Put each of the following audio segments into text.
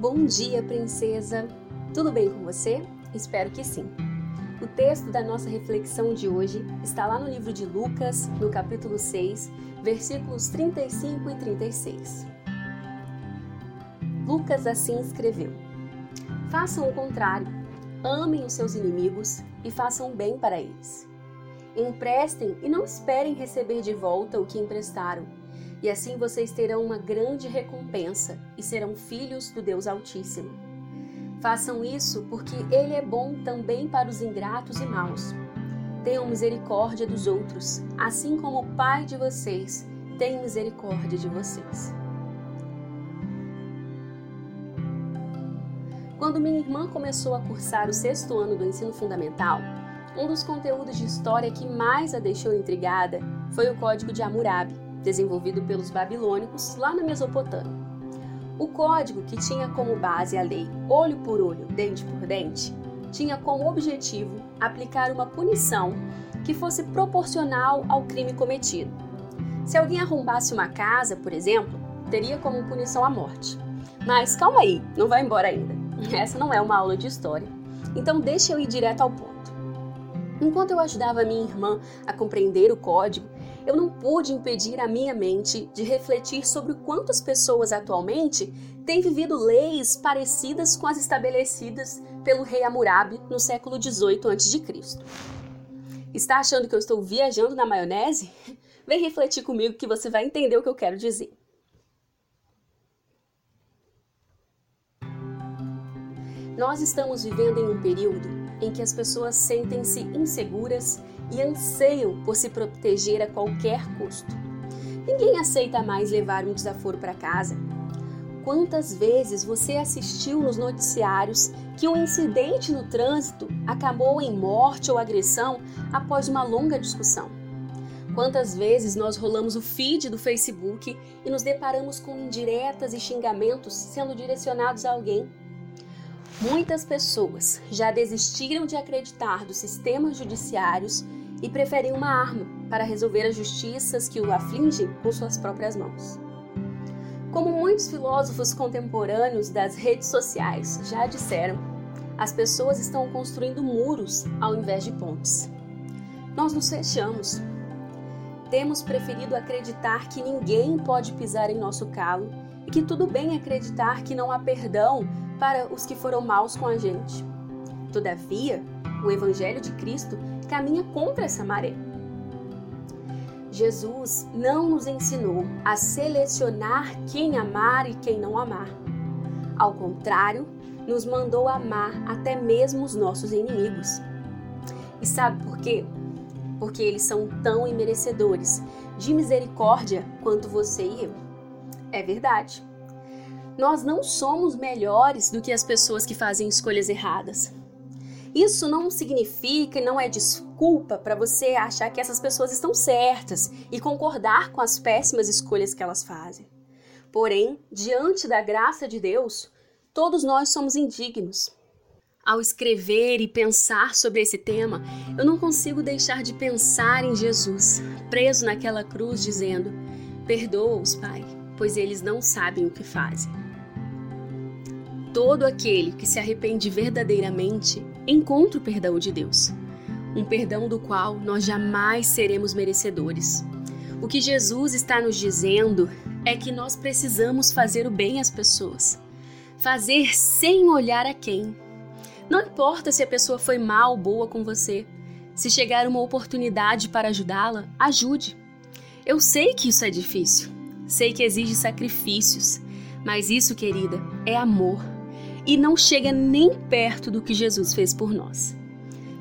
Bom dia, princesa! Tudo bem com você? Espero que sim. O texto da nossa reflexão de hoje está lá no livro de Lucas, no capítulo 6, versículos 35 e 36. Lucas assim escreveu: Façam o contrário, amem os seus inimigos e façam bem para eles. Emprestem e não esperem receber de volta o que emprestaram e assim vocês terão uma grande recompensa e serão filhos do Deus Altíssimo. Façam isso porque Ele é bom também para os ingratos e maus. Tenham misericórdia dos outros, assim como o Pai de vocês tem misericórdia de vocês. Quando minha irmã começou a cursar o sexto ano do ensino fundamental, um dos conteúdos de história que mais a deixou intrigada foi o Código de Hammurabi desenvolvido pelos babilônicos lá na Mesopotâmia. O código, que tinha como base a lei olho por olho, dente por dente, tinha como objetivo aplicar uma punição que fosse proporcional ao crime cometido. Se alguém arrombasse uma casa, por exemplo, teria como punição a morte. Mas calma aí, não vai embora ainda. Essa não é uma aula de história. Então deixa eu ir direto ao ponto. Enquanto eu ajudava minha irmã a compreender o código, eu não pude impedir a minha mente de refletir sobre quantas pessoas atualmente têm vivido leis parecidas com as estabelecidas pelo rei Hammurabi no século 18 a.C. Está achando que eu estou viajando na maionese? Vem refletir comigo que você vai entender o que eu quero dizer. Nós estamos vivendo em um período em que as pessoas sentem-se inseguras e anseiam por se proteger a qualquer custo. Ninguém aceita mais levar um desaforo para casa. Quantas vezes você assistiu nos noticiários que um incidente no trânsito acabou em morte ou agressão após uma longa discussão? Quantas vezes nós rolamos o feed do Facebook e nos deparamos com indiretas e xingamentos sendo direcionados a alguém? Muitas pessoas já desistiram de acreditar dos sistemas judiciários e preferem uma arma para resolver as justiças que o afligem com suas próprias mãos. Como muitos filósofos contemporâneos das redes sociais já disseram, as pessoas estão construindo muros ao invés de pontes. Nós nos fechamos. Temos preferido acreditar que ninguém pode pisar em nosso calo e que tudo bem acreditar que não há perdão para os que foram maus com a gente. Todavia, o Evangelho de Cristo caminha contra essa maré. Jesus não nos ensinou a selecionar quem amar e quem não amar. Ao contrário, nos mandou amar até mesmo os nossos inimigos. E sabe por quê? Porque eles são tão imerecedores de misericórdia quanto você e eu. É verdade. Nós não somos melhores do que as pessoas que fazem escolhas erradas. Isso não significa e não é desculpa para você achar que essas pessoas estão certas e concordar com as péssimas escolhas que elas fazem. Porém, diante da graça de Deus, todos nós somos indignos. Ao escrever e pensar sobre esse tema, eu não consigo deixar de pensar em Jesus, preso naquela cruz, dizendo: Perdoa-os, Pai, pois eles não sabem o que fazem. Todo aquele que se arrepende verdadeiramente encontra o perdão de Deus, um perdão do qual nós jamais seremos merecedores. O que Jesus está nos dizendo é que nós precisamos fazer o bem às pessoas, fazer sem olhar a quem. Não importa se a pessoa foi mal ou boa com você, se chegar uma oportunidade para ajudá-la, ajude. Eu sei que isso é difícil, Sei que exige sacrifícios, mas isso, querida, é amor e não chega nem perto do que Jesus fez por nós.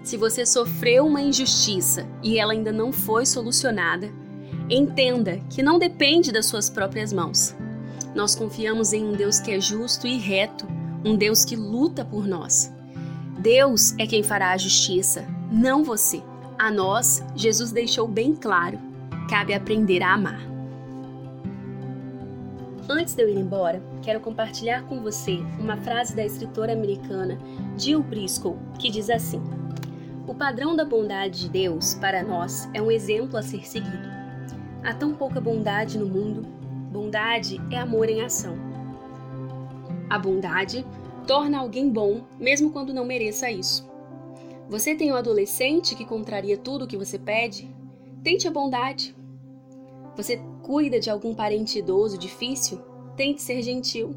Se você sofreu uma injustiça e ela ainda não foi solucionada, entenda que não depende das suas próprias mãos. Nós confiamos em um Deus que é justo e reto, um Deus que luta por nós. Deus é quem fará a justiça, não você. A nós, Jesus deixou bem claro: cabe aprender a amar. Antes de eu ir embora, quero compartilhar com você uma frase da escritora americana Jill Briscoe, que diz assim: O padrão da bondade de Deus para nós é um exemplo a ser seguido. Há tão pouca bondade no mundo. Bondade é amor em ação. A bondade torna alguém bom, mesmo quando não mereça isso. Você tem um adolescente que contraria tudo o que você pede? Tente a bondade. Você cuida de algum parente idoso difícil? Tente ser gentil.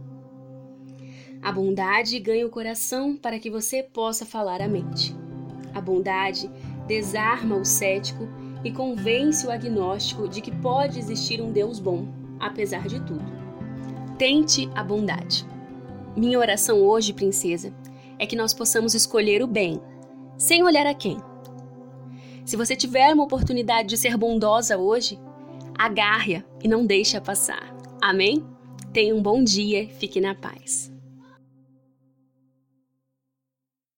A bondade ganha o coração para que você possa falar a mente. A bondade desarma o cético e convence o agnóstico de que pode existir um Deus bom, apesar de tudo. Tente a bondade. Minha oração hoje, princesa, é que nós possamos escolher o bem, sem olhar a quem. Se você tiver uma oportunidade de ser bondosa hoje, agarre-a e não deixe-a passar. Amém? Tenha um bom dia, fique na paz.